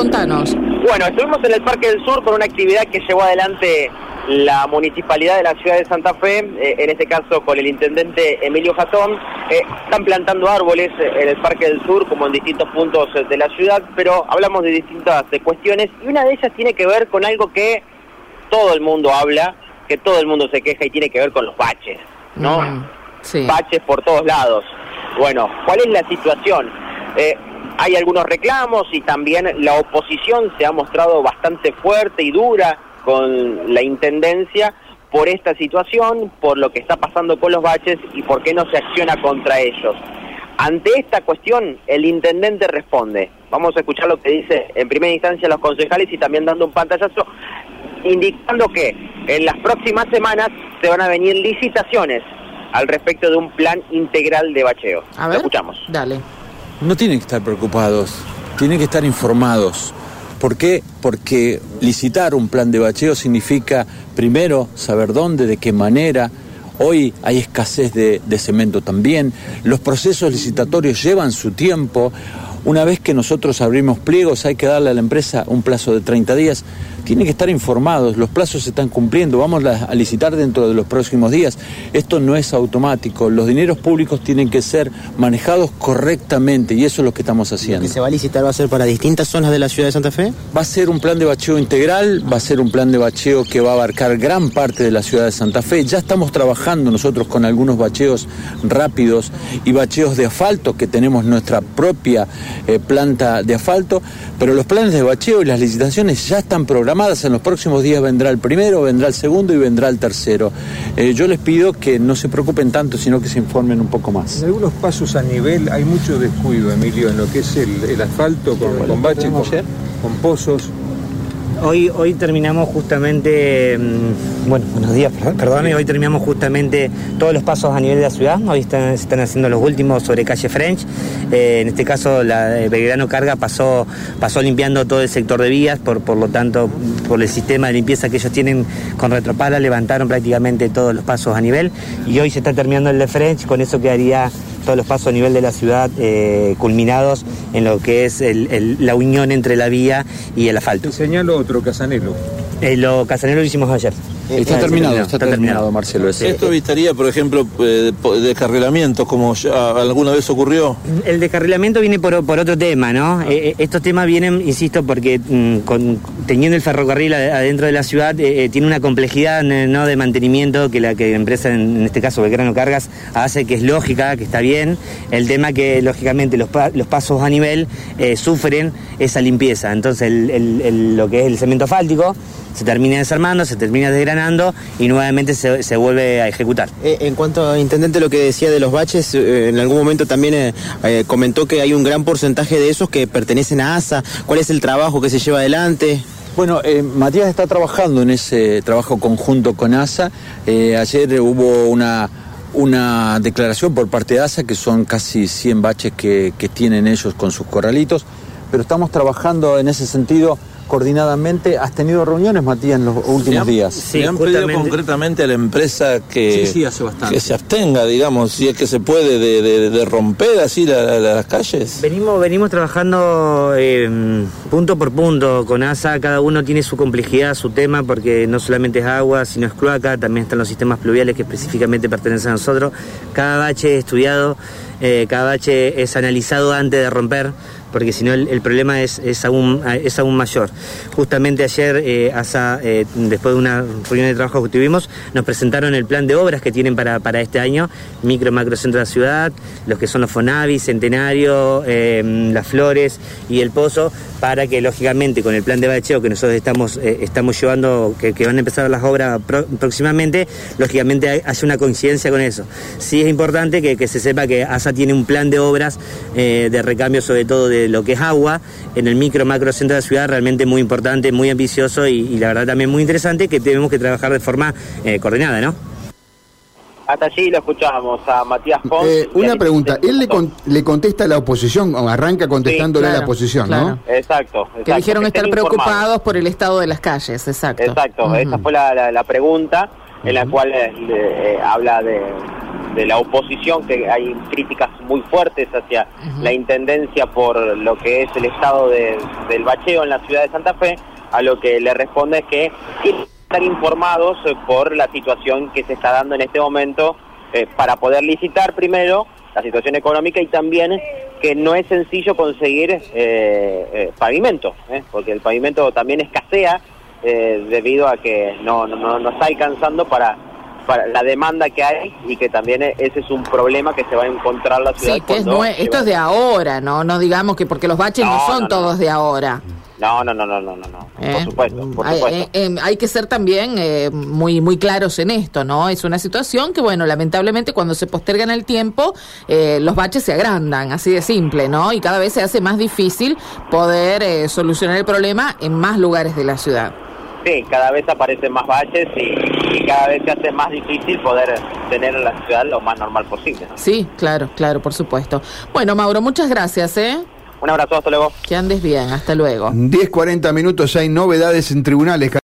contanos. Bueno, estuvimos en el Parque del Sur con una actividad que llevó adelante la municipalidad de la ciudad de Santa Fe, eh, en este caso con el intendente Emilio Jatón. Eh, están plantando árboles en el Parque del Sur como en distintos puntos de la ciudad, pero hablamos de distintas cuestiones y una de ellas tiene que ver con algo que todo el mundo habla, que todo el mundo se queja y tiene que ver con los baches, ¿no? Sí. Baches por todos lados. Bueno, ¿cuál es la situación? Eh, hay algunos reclamos y también la oposición se ha mostrado bastante fuerte y dura con la Intendencia por esta situación, por lo que está pasando con los baches y por qué no se acciona contra ellos. Ante esta cuestión, el intendente responde. Vamos a escuchar lo que dice en primera instancia los concejales y también dando un pantallazo, indicando que en las próximas semanas se van a venir licitaciones al respecto de un plan integral de bacheo. A Lo ver. escuchamos. Dale. No tienen que estar preocupados, tienen que estar informados. ¿Por qué? Porque licitar un plan de bacheo significa primero saber dónde, de qué manera. Hoy hay escasez de, de cemento también. Los procesos licitatorios llevan su tiempo. Una vez que nosotros abrimos pliegos hay que darle a la empresa un plazo de 30 días. Tienen que estar informados, los plazos se están cumpliendo, vamos a licitar dentro de los próximos días. Esto no es automático, los dineros públicos tienen que ser manejados correctamente y eso es lo que estamos ¿Lo haciendo. que se va a licitar va a ser para distintas zonas de la ciudad de Santa Fe? Va a ser un plan de bacheo integral, va a ser un plan de bacheo que va a abarcar gran parte de la ciudad de Santa Fe. Ya estamos trabajando nosotros con algunos bacheos rápidos y bacheos de asfalto, que tenemos nuestra propia eh, planta de asfalto, pero los planes de bacheo y las licitaciones ya están En los próximos días vendrá el primero, vendrá el segundo y vendrá el tercero. Eh, yo les pido que no se preocupen tanto, sino que se informen un poco más. En algunos pasos a nivel hay mucho descuido, Emilio, en lo que es el, el asfalto con, con baches, con, con pozos. Hoy, hoy terminamos justamente, mm, bueno, buenos días, per- perdón, hoy terminamos justamente todos los pasos a nivel de la ciudad, hoy están, se están haciendo los últimos sobre calle French, Eh, en este caso la Belgrano Carga pasó, pasó limpiando todo el sector de vías, por, por lo tanto, por el sistema de limpieza que ellos tienen con retropala, levantaron prácticamente todos los pasos a nivel. Y hoy se está terminando el de French, con eso quedaría todos los pasos a nivel de la ciudad eh, culminados en lo que es el- el- la unión entre la vía y el asfalto. Te señalo otro, Casanelo. Eh, lo Casanelo lo hicimos ayer. Está Ah, terminado, está terminado, Marcelo. ese. Esto evitaría, por ejemplo, eh, descarrilamientos, como ya alguna vez ocurrió. El descarrilamiento viene por, por otro tema, ¿no? Eh, eh, estos temas vienen, insisto, porque mm, con- teniendo el ferrocarril ad- adentro de la ciudad, eh, eh, tiene una complejidad ¿no? de mantenimiento que la que empresa, en, este caso Belgrano Cargas, hace, que es lógica, que está bien. El tema que, lógicamente, los, los pasos a nivel eh, sufren esa limpieza. Entonces, lo que es el cemento asfáltico se termina desarmando, se termina desgranando y nuevamente se, se vuelve a ejecutar. En cuanto a Intendente, lo que decía de los baches, en algún momento también comentó que hay un gran porcentaje de esos que pertenecen a ASA. ¿Cuál es el trabajo que se lleva adelante? Bueno, eh, Matías está trabajando en ese trabajo conjunto con ASA. Eh, ayer hubo una, una declaración por parte de ASA que son casi 100 baches que, que tienen ellos con sus corralitos, pero estamos trabajando en ese sentido coordinadamente. ¿Has tenido reuniones, Matías, en los últimos días? Sí, Le han pedido justamente. concretamente a la empresa que, Sí, sí, hace bastante. que se abstenga, digamos, si es que se puede, de, de- de romper así la- la- las calles. Venimos, venimos trabajando eh, punto por punto con ASA, cada uno tiene su complejidad, su tema, porque no solamente es agua, sino es cloaca, también están los sistemas pluviales que específicamente pertenecen a nosotros. Cada bache es estudiado, eh, es analizado antes de romper, porque si no el, problema es, es, aún, es aún mayor. Justamente ayer eh, eh, después de una reunión de trabajo que tuvimos, nos presentaron el plan de obras que tienen para, para este año, micro, macro centro de la ciudad, los que son los Fonavi, Centenario, eh, Las Flores y El Pozo, para que lógicamente con el plan de bacheo que nosotros estamos, estamos llevando, que, van a empezar las obras próximamente, lógicamente hay- haya una coincidencia con eso. Sí es importante que, que se sepa que ASA tiene un plan de obras eh, de recambio sobre todo de lo que es agua en el micro, macro centro de la ciudad, realmente muy importante, muy ambicioso y, y la verdad también muy interesante que tenemos que trabajar de forma eh, coordinada, ¿no? Hasta allí lo escuchábamos a Matías Pons. Eh, una pregunta, él le, Jatón. con- le contesta a la oposición, o arranca contestándole a claro, la oposición, claro. ¿no? Exacto, exacto. Que dijeron estar informados. preocupados por el estado de las calles, exacto. Exacto, Ujú. esa fue la, la- la pregunta en la cual eh, eh, habla de, de la oposición, que hay críticas muy fuertes hacia la Intendencia por lo que es el estado de- del bacheo en la ciudad de Santa Fe, a lo que le responde es que quieren estar informados eh, por la situación que se está dando en este momento eh, para poder licitar primero la situación económica y también que no es sencillo conseguir eh, eh, pavimento, porque el pavimento también escasea debido a que no, no, no está alcanzando para, para la demanda que hay y que también eh, ese es un problema que se va a encontrar la ciudad. Sí, que es esto es de ahora, ¿no? No digamos que porque los baches no, No, son no, no. todos de ahora. No, no, no, no, no, no, no. ¿eh? por supuesto, por Hay, supuesto. eh, eh, hay que ser también eh, muy muy claros en esto, ¿no? Es una situación que, bueno, lamentablemente cuando se posterga en el tiempo, eh, los baches se agrandan, así de simple, ¿no? Y cada vez se hace más difícil poder eh, solucionar el problema en más lugares de la ciudad. Sí, cada vez aparecen más baches y, y cada vez se hace más difícil poder tener la ciudad lo más normal posible. ¿no? Sí, claro, claro, por supuesto. Bueno, Mauro, muchas gracias, ¿eh? Un abrazo, hasta luego. Que andes bien, hasta luego. 10, 40 minutos, hay novedades en tribunales.